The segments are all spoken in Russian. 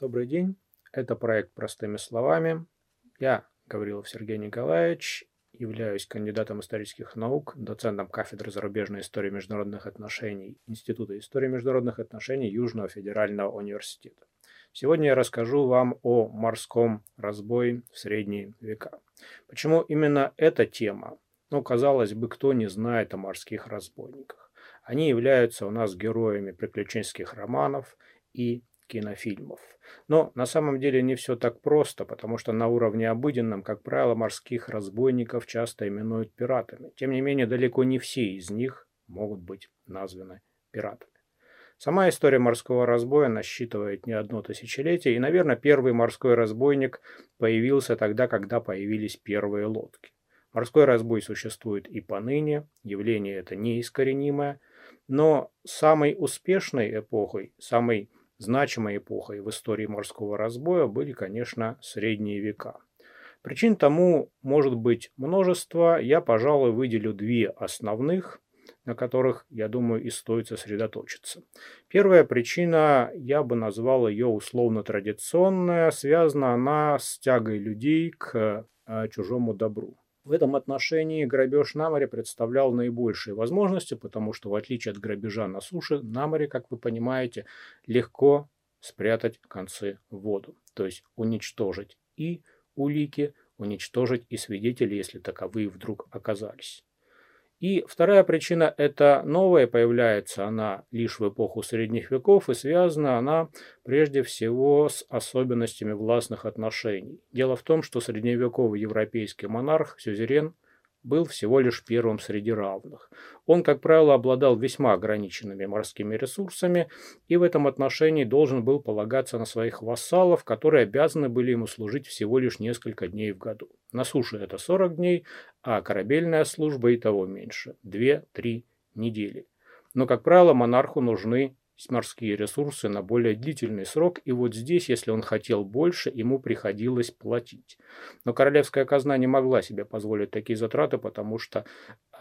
Добрый день. Это проект «Простыми словами». Я, Гаврилов Сергей Николаевич, являюсь кандидатом исторических наук, доцентом кафедры зарубежной истории международных отношений Института истории международных отношений Южного федерального университета. Сегодня я расскажу вам о морском разбое в средние века. Почему именно эта тема? Ну, казалось бы, кто не знает о морских разбойниках. Они являются у нас героями приключенческих романов и кинофильмов. Но на самом деле не все так просто, потому что на уровне обыденном, как правило, морских разбойников часто именуют пиратами. Тем не менее, далеко не все из них могут быть названы пиратами. Сама история морского разбоя насчитывает не одно тысячелетие, и, наверное, первый морской разбойник появился тогда, когда появились первые лодки. Морской разбой существует и поныне, явление это неискоренимое, но самой успешной эпохой, самой Значимой эпохой в истории морского разбоя были, конечно, средние века. Причин тому может быть множество, я, пожалуй, выделю две основных, на которых, я думаю, и стоит сосредоточиться. Первая причина, я бы назвал ее условно-традиционная, связана она с тягой людей к э, чужому добру. В этом отношении грабеж на море представлял наибольшие возможности, потому что в отличие от грабежа на суше, на море, как вы понимаете, легко спрятать концы в воду, то есть уничтожить и улики, уничтожить и свидетелей, если таковые вдруг оказались. И вторая причина – это новая, появляется она лишь в эпоху средних веков, и связана она прежде всего с особенностями властных отношений. Дело в том, что средневековый европейский монарх, сюзерен – был всего лишь первым среди равных. Он, как правило, обладал весьма ограниченными морскими ресурсами и в этом отношении должен был полагаться на своих вассалов, которые обязаны были ему служить всего лишь несколько дней в году. На суше это 40 дней, а корабельная служба и того меньше – 2-3 недели. Но, как правило, монарху нужны морские ресурсы на более длительный срок, и вот здесь, если он хотел больше, ему приходилось платить. Но королевская казна не могла себе позволить такие затраты, потому что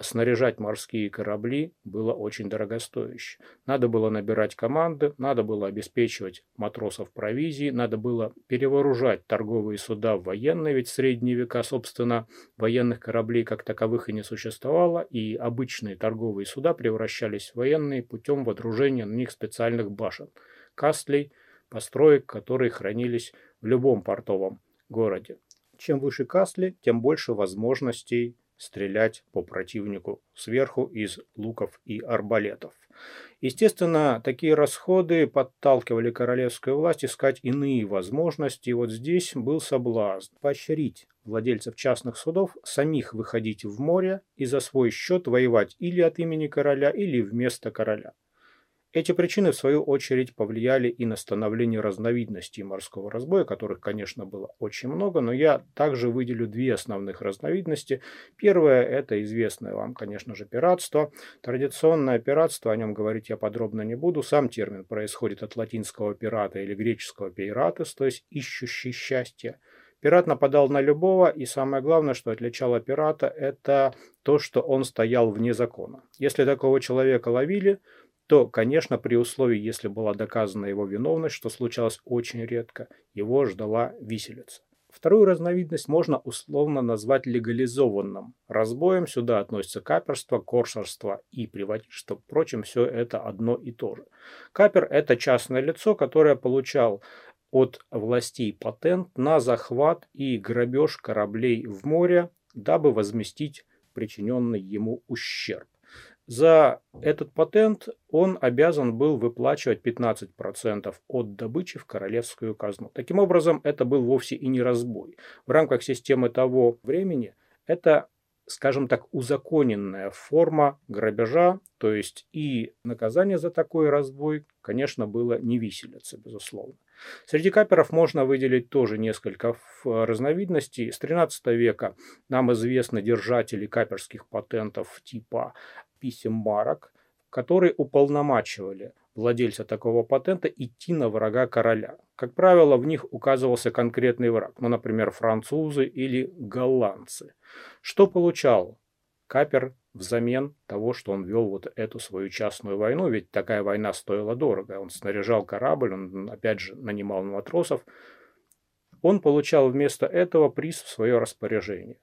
снаряжать морские корабли было очень дорогостояще. Надо было набирать команды, надо было обеспечивать матросов провизией, надо было перевооружать торговые суда в военные, ведь в средние века, собственно, военных кораблей как таковых и не существовало, и обычные торговые суда превращались в военные путем водружения на них специальных башен, кастлей, построек, которые хранились в любом портовом городе. Чем выше касли, тем больше возможностей стрелять по противнику сверху из луков и арбалетов. Естественно, такие расходы подталкивали королевскую власть искать иные возможности, и вот здесь был соблазн поощрить владельцев частных судов самих выходить в море и за свой счет воевать или от имени короля, или вместо короля. Эти причины, в свою очередь, повлияли и на становление разновидностей морского разбоя, которых, конечно, было очень много, но я также выделю две основных разновидности. Первое – это известное вам, конечно же, пиратство. Традиционное пиратство, о нем говорить я подробно не буду. Сам термин происходит от латинского пирата или греческого пиратес, то есть ищущий счастье. Пират нападал на любого, и самое главное, что отличало пирата, это то, что он стоял вне закона. Если такого человека ловили, то, конечно, при условии, если была доказана его виновность, что случалось очень редко, его ждала виселица. Вторую разновидность можно условно назвать легализованным. Разбоем сюда относятся каперство, корсарство и приводительство. Впрочем, все это одно и то же. Капер – это частное лицо, которое получал от властей патент на захват и грабеж кораблей в море, дабы возместить причиненный ему ущерб. За этот патент он обязан был выплачивать 15% от добычи в королевскую казну. Таким образом, это был вовсе и не разбой. В рамках системы того времени это, скажем так, узаконенная форма грабежа, то есть и наказание за такой разбой, конечно, было не виселица, безусловно. Среди каперов можно выделить тоже несколько разновидностей. С 13 века нам известны держатели каперских патентов типа писем марок, которые уполномачивали владельца такого патента идти на врага короля. Как правило, в них указывался конкретный враг, ну, например, французы или голландцы. Что получал капер взамен того, что он вел вот эту свою частную войну, ведь такая война стоила дорого. Он снаряжал корабль, он опять же нанимал матросов. Он получал вместо этого приз в свое распоряжение.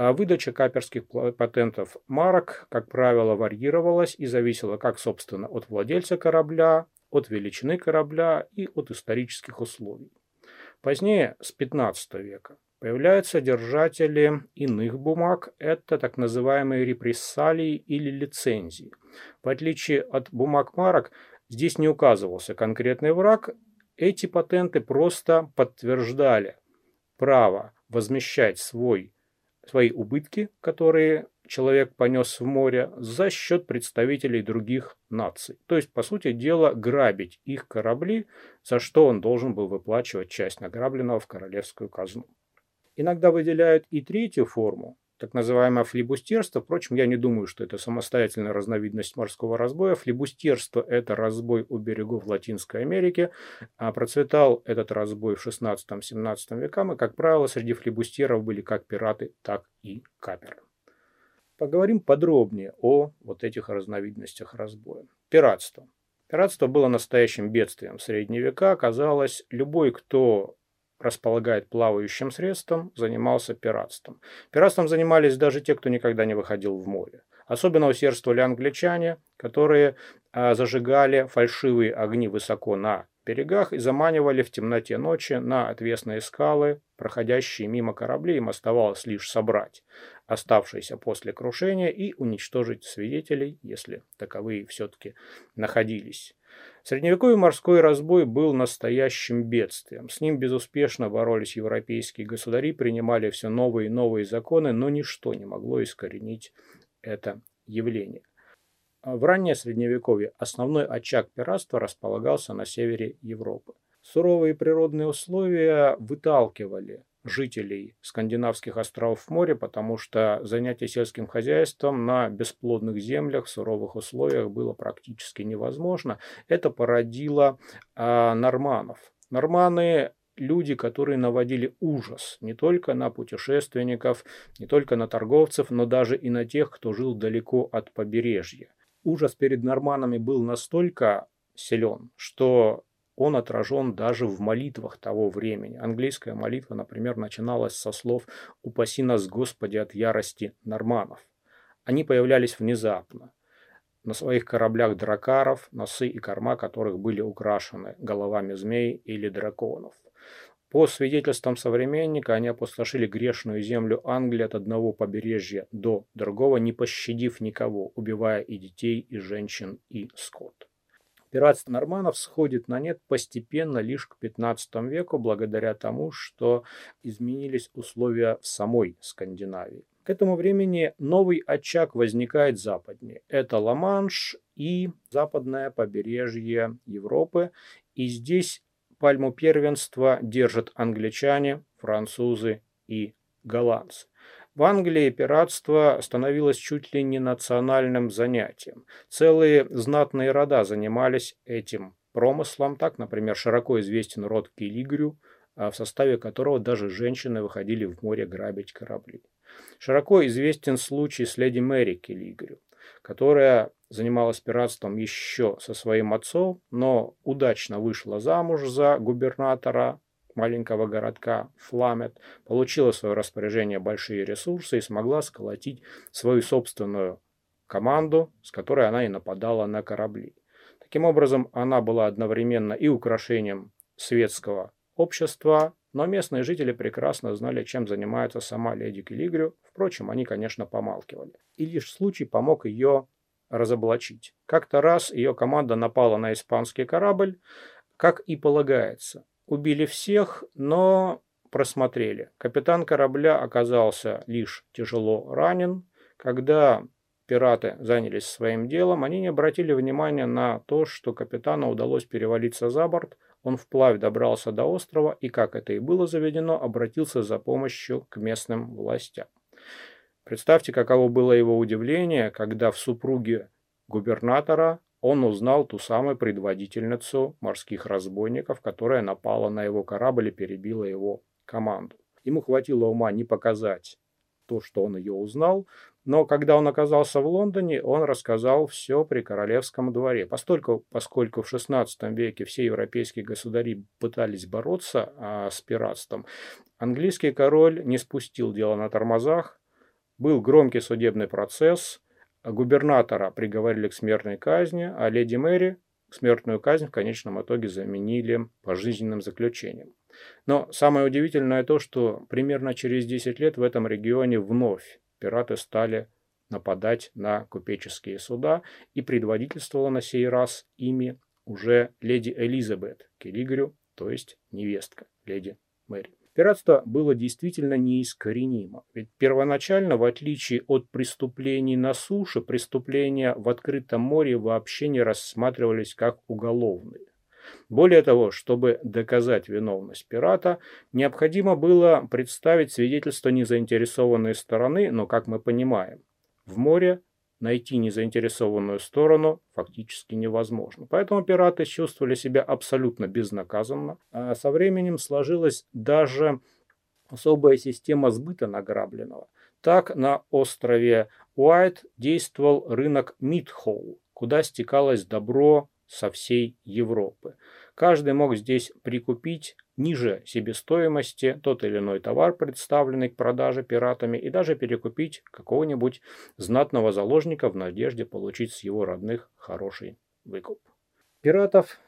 А выдача каперских патентов марок, как правило, варьировалась и зависела как, собственно, от владельца корабля, от величины корабля и от исторических условий. Позднее, с 15 века, появляются держатели иных бумаг, это так называемые репрессалии или лицензии. В отличие от бумаг марок, здесь не указывался конкретный враг, эти патенты просто подтверждали право возмещать свой свои убытки, которые человек понес в море, за счет представителей других наций. То есть, по сути дела, грабить их корабли, за что он должен был выплачивать часть награбленного в королевскую казну. Иногда выделяют и третью форму, так называемое флибустерство. Впрочем, я не думаю, что это самостоятельная разновидность морского разбоя. Флибустерство – это разбой у берегов Латинской Америки. А процветал этот разбой в 16-17 векам, и, как правило, среди флибустеров были как пираты, так и каперы. Поговорим подробнее о вот этих разновидностях разбоя. Пиратство. Пиратство было настоящим бедствием в средние века. Казалось, любой, кто располагает плавающим средством, занимался пиратством. Пиратством занимались даже те, кто никогда не выходил в море. Особенно усердствовали англичане, которые а, зажигали фальшивые огни высоко на берегах и заманивали в темноте ночи на отвесные скалы, проходящие мимо кораблей, им оставалось лишь собрать оставшиеся после крушения и уничтожить свидетелей, если таковые все-таки находились. Средневековый морской разбой был настоящим бедствием. С ним безуспешно боролись европейские государи, принимали все новые и новые законы, но ничто не могло искоренить это явление. В раннее Средневековье основной очаг пиратства располагался на севере Европы. Суровые природные условия выталкивали жителей скандинавских островов в море, потому что занятие сельским хозяйством на бесплодных землях в суровых условиях было практически невозможно. Это породило э, норманов. Норманы люди, которые наводили ужас не только на путешественников, не только на торговцев, но даже и на тех, кто жил далеко от побережья. Ужас перед норманами был настолько силен, что он отражен даже в молитвах того времени. Английская молитва, например, начиналась со слов «Упаси нас, Господи, от ярости норманов». Они появлялись внезапно. На своих кораблях дракаров, носы и корма которых были украшены головами змей или драконов. По свидетельствам современника, они опустошили грешную землю Англии от одного побережья до другого, не пощадив никого, убивая и детей, и женщин, и скот. Пиратство норманов сходит на нет постепенно лишь к 15 веку, благодаря тому, что изменились условия в самой Скандинавии. К этому времени новый очаг возникает западнее. Это Ла-Манш и западное побережье Европы. И здесь пальму первенства держат англичане, французы и голландцы. В Англии пиратство становилось чуть ли не национальным занятием. Целые знатные рода занимались этим промыслом. Так, например, широко известен род Килигрю, а в составе которого даже женщины выходили в море грабить корабли. Широко известен случай с леди Мэри Килигрю, которая занималась пиратством еще со своим отцом, но удачно вышла замуж за губернатора маленького городка Фламет, получила в свое распоряжение большие ресурсы и смогла сколотить свою собственную команду, с которой она и нападала на корабли. Таким образом, она была одновременно и украшением светского общества, но местные жители прекрасно знали, чем занимается сама леди Килигрю. Впрочем, они, конечно, помалкивали. И лишь случай помог ее разоблачить. Как-то раз ее команда напала на испанский корабль, как и полагается. Убили всех, но просмотрели. Капитан корабля оказался лишь тяжело ранен. Когда пираты занялись своим делом, они не обратили внимания на то, что капитану удалось перевалиться за борт. Он вплавь добрался до острова и, как это и было заведено, обратился за помощью к местным властям. Представьте, каково было его удивление, когда в супруге губернатора он узнал ту самую предводительницу морских разбойников, которая напала на его корабль и перебила его команду. Ему хватило ума не показать то, что он ее узнал, но когда он оказался в Лондоне, он рассказал все при королевском дворе. Поскольку, поскольку в XVI веке все европейские государи пытались бороться а, с пиратством, английский король не спустил дело на тормозах, был громкий судебный процесс, губернатора приговорили к смертной казни, а леди Мэри смертную казнь в конечном итоге заменили пожизненным заключением. Но самое удивительное то, что примерно через 10 лет в этом регионе вновь пираты стали нападать на купеческие суда, и предводительствовала на сей раз ими уже леди Элизабет Келлигрю, то есть невестка леди Мэри. Пиратство было действительно неискоренимо, ведь первоначально, в отличие от преступлений на суше, преступления в открытом море вообще не рассматривались как уголовные. Более того, чтобы доказать виновность пирата, необходимо было представить свидетельство незаинтересованной стороны, но, как мы понимаем, в море найти незаинтересованную сторону фактически невозможно. Поэтому пираты чувствовали себя абсолютно безнаказанно. А со временем сложилась даже особая система сбыта награбленного. Так на острове Уайт действовал рынок Мидхолл, куда стекалось добро со всей Европы. Каждый мог здесь прикупить ниже себестоимости тот или иной товар, представленный к продаже пиратами, и даже перекупить какого-нибудь знатного заложника в надежде получить с его родных хороший выкуп. Пиратов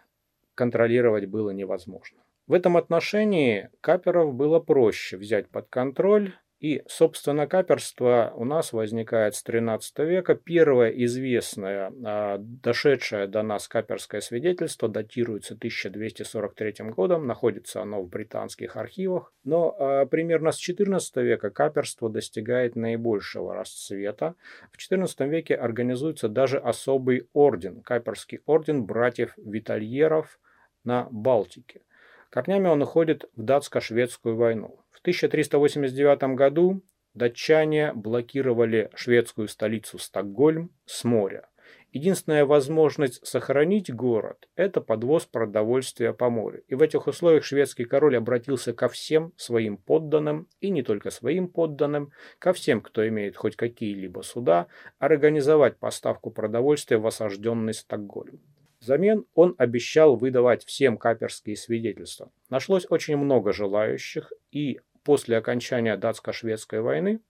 контролировать было невозможно. В этом отношении каперов было проще взять под контроль и, собственно, каперство у нас возникает с XIII века. Первое известное, а, дошедшее до нас каперское свидетельство датируется 1243 годом, находится оно в британских архивах. Но а, примерно с XIV века каперство достигает наибольшего расцвета. В XIV веке организуется даже особый орден, каперский орден братьев Витальеров на Балтике. Корнями он уходит в датско-шведскую войну. В 1389 году датчане блокировали шведскую столицу Стокгольм с моря. Единственная возможность сохранить город – это подвоз продовольствия по морю. И в этих условиях шведский король обратился ко всем своим подданным, и не только своим подданным, ко всем, кто имеет хоть какие-либо суда, организовать поставку продовольствия в осажденный Стокгольм. Взамен он обещал выдавать всем каперские свидетельства. Нашлось очень много желающих, и после окончания датско-шведской войны,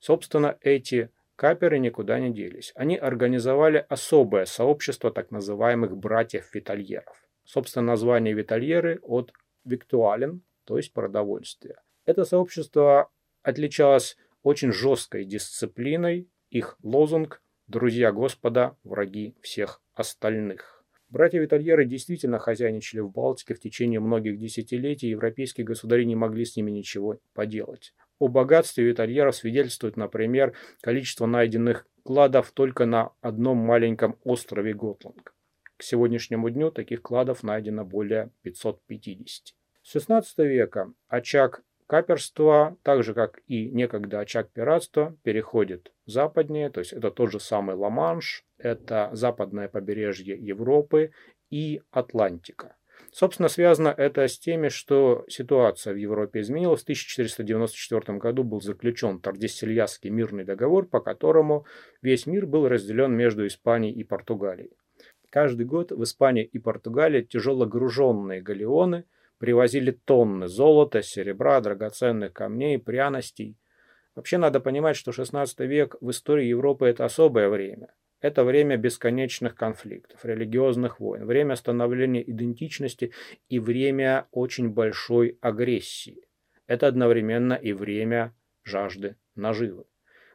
собственно, эти каперы никуда не делись. Они организовали особое сообщество так называемых братьев-витальеров. Собственно, название витальеры от виктуален, то есть продовольствие. Это сообщество отличалось очень жесткой дисциплиной. Их лозунг «Друзья Господа, враги всех остальных». Братья Витальеры действительно хозяйничали в Балтике в течение многих десятилетий, европейские государи не могли с ними ничего поделать. О богатстве Витальеров свидетельствует, например, количество найденных кладов только на одном маленьком острове Готланд. К сегодняшнему дню таких кладов найдено более 550. С XVI века очаг каперства, так же как и некогда очаг пиратства, переходит западнее, то есть это тот же самый Ла-Манш, это западное побережье Европы и Атлантика. Собственно, связано это с теми, что ситуация в Европе изменилась. В 1494 году был заключен Тордессельясский мирный договор, по которому весь мир был разделен между Испанией и Португалией. Каждый год в Испании и Португалии тяжелогруженные галеоны привозили тонны золота, серебра, драгоценных камней, пряностей. Вообще надо понимать, что 16 век в истории Европы это особое время. Это время бесконечных конфликтов, религиозных войн, время становления идентичности и время очень большой агрессии. Это одновременно и время жажды наживы.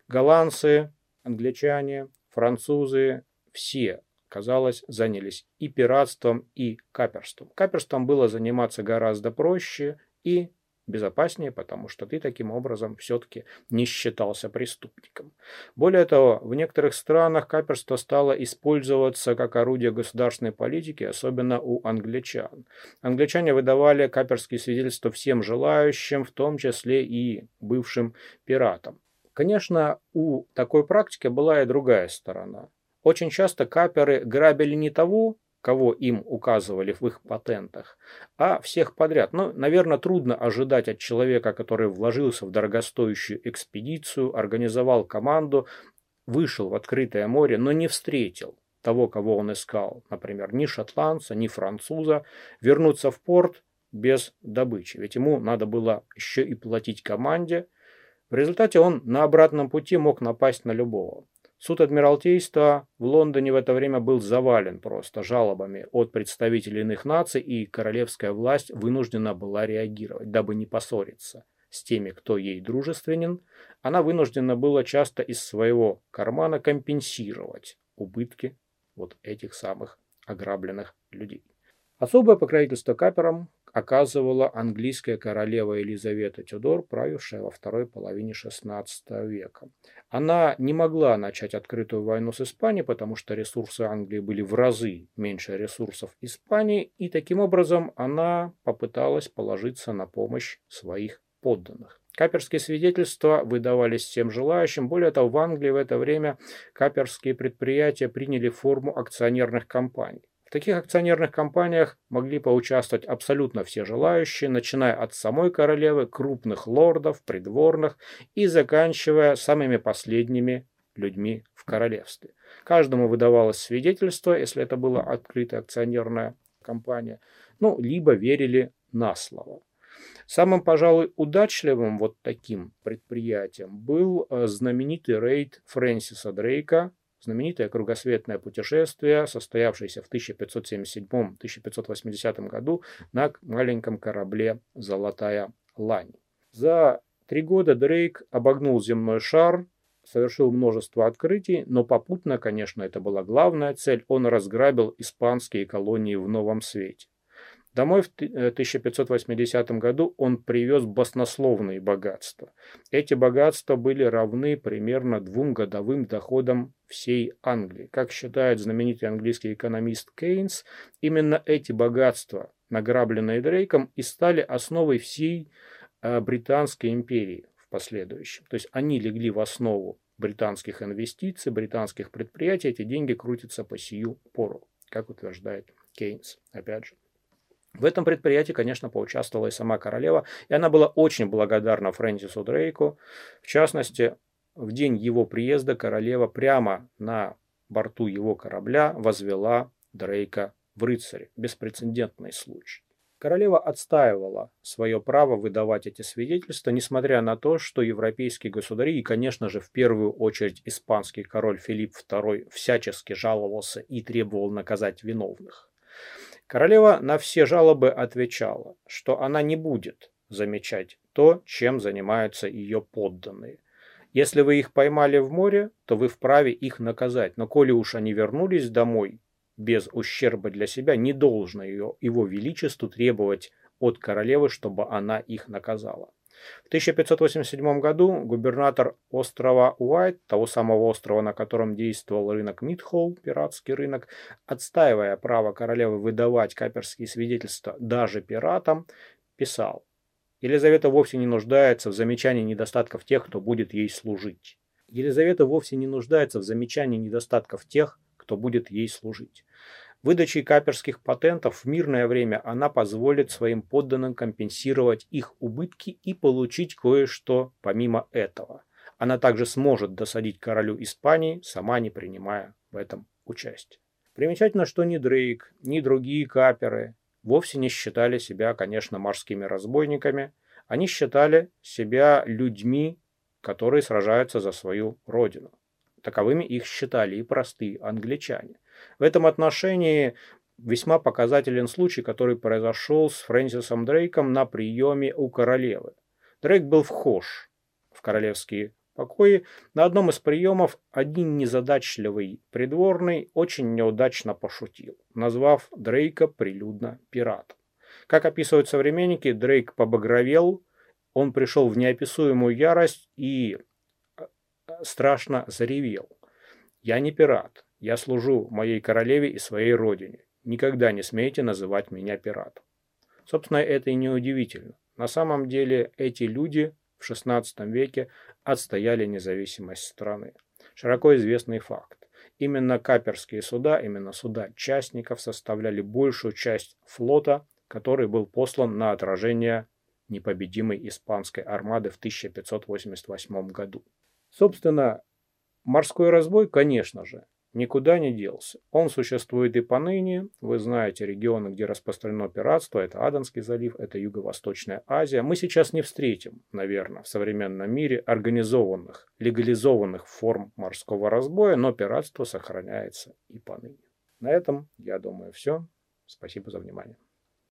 Голландцы, англичане, французы, все, казалось, занялись и пиратством, и каперством. Каперством было заниматься гораздо проще и безопаснее, потому что ты таким образом все-таки не считался преступником. Более того, в некоторых странах каперство стало использоваться как орудие государственной политики, особенно у англичан. Англичане выдавали каперские свидетельства всем желающим, в том числе и бывшим пиратам. Конечно, у такой практики была и другая сторона. Очень часто каперы грабили не того, кого им указывали в их патентах, а всех подряд. Ну, наверное, трудно ожидать от человека, который вложился в дорогостоящую экспедицию, организовал команду, вышел в открытое море, но не встретил того, кого он искал, например, ни шотландца, ни француза, вернуться в порт без добычи. Ведь ему надо было еще и платить команде. В результате он на обратном пути мог напасть на любого. Суд Адмиралтейства в Лондоне в это время был завален просто жалобами от представителей иных наций, и королевская власть вынуждена была реагировать, дабы не поссориться с теми, кто ей дружественен, она вынуждена была часто из своего кармана компенсировать убытки вот этих самых ограбленных людей. Особое покровительство каперам оказывала английская королева Елизавета Тюдор, правившая во второй половине XVI века. Она не могла начать открытую войну с Испанией, потому что ресурсы Англии были в разы меньше ресурсов Испании, и таким образом она попыталась положиться на помощь своих подданных. Каперские свидетельства выдавались всем желающим. Более того, в Англии в это время каперские предприятия приняли форму акционерных компаний таких акционерных компаниях могли поучаствовать абсолютно все желающие, начиная от самой королевы, крупных лордов, придворных и заканчивая самыми последними людьми в королевстве. Каждому выдавалось свидетельство, если это была открытая акционерная компания, ну, либо верили на слово. Самым, пожалуй, удачливым вот таким предприятием был э, знаменитый рейд Фрэнсиса Дрейка знаменитое кругосветное путешествие, состоявшееся в 1577-1580 году на маленьком корабле «Золотая лань». За три года Дрейк обогнул земной шар, совершил множество открытий, но попутно, конечно, это была главная цель, он разграбил испанские колонии в Новом Свете. Домой в 1580 э, году он привез баснословные богатства. Эти богатства были равны примерно двум годовым доходам всей Англии. Как считает знаменитый английский экономист Кейнс, именно эти богатства, награбленные Дрейком, и стали основой всей э, Британской империи в последующем. То есть они легли в основу британских инвестиций, британских предприятий. Эти деньги крутятся по сию пору, как утверждает Кейнс, опять же. В этом предприятии, конечно, поучаствовала и сама королева, и она была очень благодарна Фрэнсису Дрейку. В частности, в день его приезда королева прямо на борту его корабля возвела Дрейка в рыцаре. Беспрецедентный случай. Королева отстаивала свое право выдавать эти свидетельства, несмотря на то, что европейские государи и, конечно же, в первую очередь испанский король Филипп II всячески жаловался и требовал наказать виновных. Королева на все жалобы отвечала, что она не будет замечать то, чем занимаются ее подданные. Если вы их поймали в море, то вы вправе их наказать, но коли уж они вернулись домой без ущерба для себя, не должно ее, его величеству требовать от королевы, чтобы она их наказала. В 1587 году губернатор острова Уайт, того самого острова, на котором действовал рынок Мидхолл, пиратский рынок, отстаивая право королевы выдавать каперские свидетельства даже пиратам, писал Елизавета вовсе не нуждается в замечании недостатков тех, кто будет ей служить. Елизавета вовсе не нуждается в замечании недостатков тех, кто будет ей служить. Выдачей каперских патентов в мирное время она позволит своим подданным компенсировать их убытки и получить кое-что помимо этого. Она также сможет досадить королю Испании, сама не принимая в этом участие. Примечательно, что ни Дрейк, ни другие каперы вовсе не считали себя, конечно, морскими разбойниками. Они считали себя людьми, которые сражаются за свою родину. Таковыми их считали и простые англичане. В этом отношении весьма показателен случай, который произошел с Фрэнсисом Дрейком на приеме у королевы. Дрейк был вхож в королевские покои. На одном из приемов один незадачливый придворный очень неудачно пошутил, назвав Дрейка прилюдно пиратом. Как описывают современники, Дрейк побагровел, он пришел в неописуемую ярость и э, страшно заревел. «Я не пират. Я служу моей королеве и своей родине. Никогда не смейте называть меня пиратом. Собственно, это и не удивительно. На самом деле эти люди в XVI веке отстояли независимость страны. Широко известный факт. Именно каперские суда, именно суда частников составляли большую часть флота, который был послан на отражение непобедимой испанской армады в 1588 году. Собственно, морской разбой, конечно же, никуда не делся. Он существует и поныне. Вы знаете регионы, где распространено пиратство. Это Аденский залив, это Юго-Восточная Азия. Мы сейчас не встретим, наверное, в современном мире организованных, легализованных форм морского разбоя, но пиратство сохраняется и поныне. На этом, я думаю, все. Спасибо за внимание.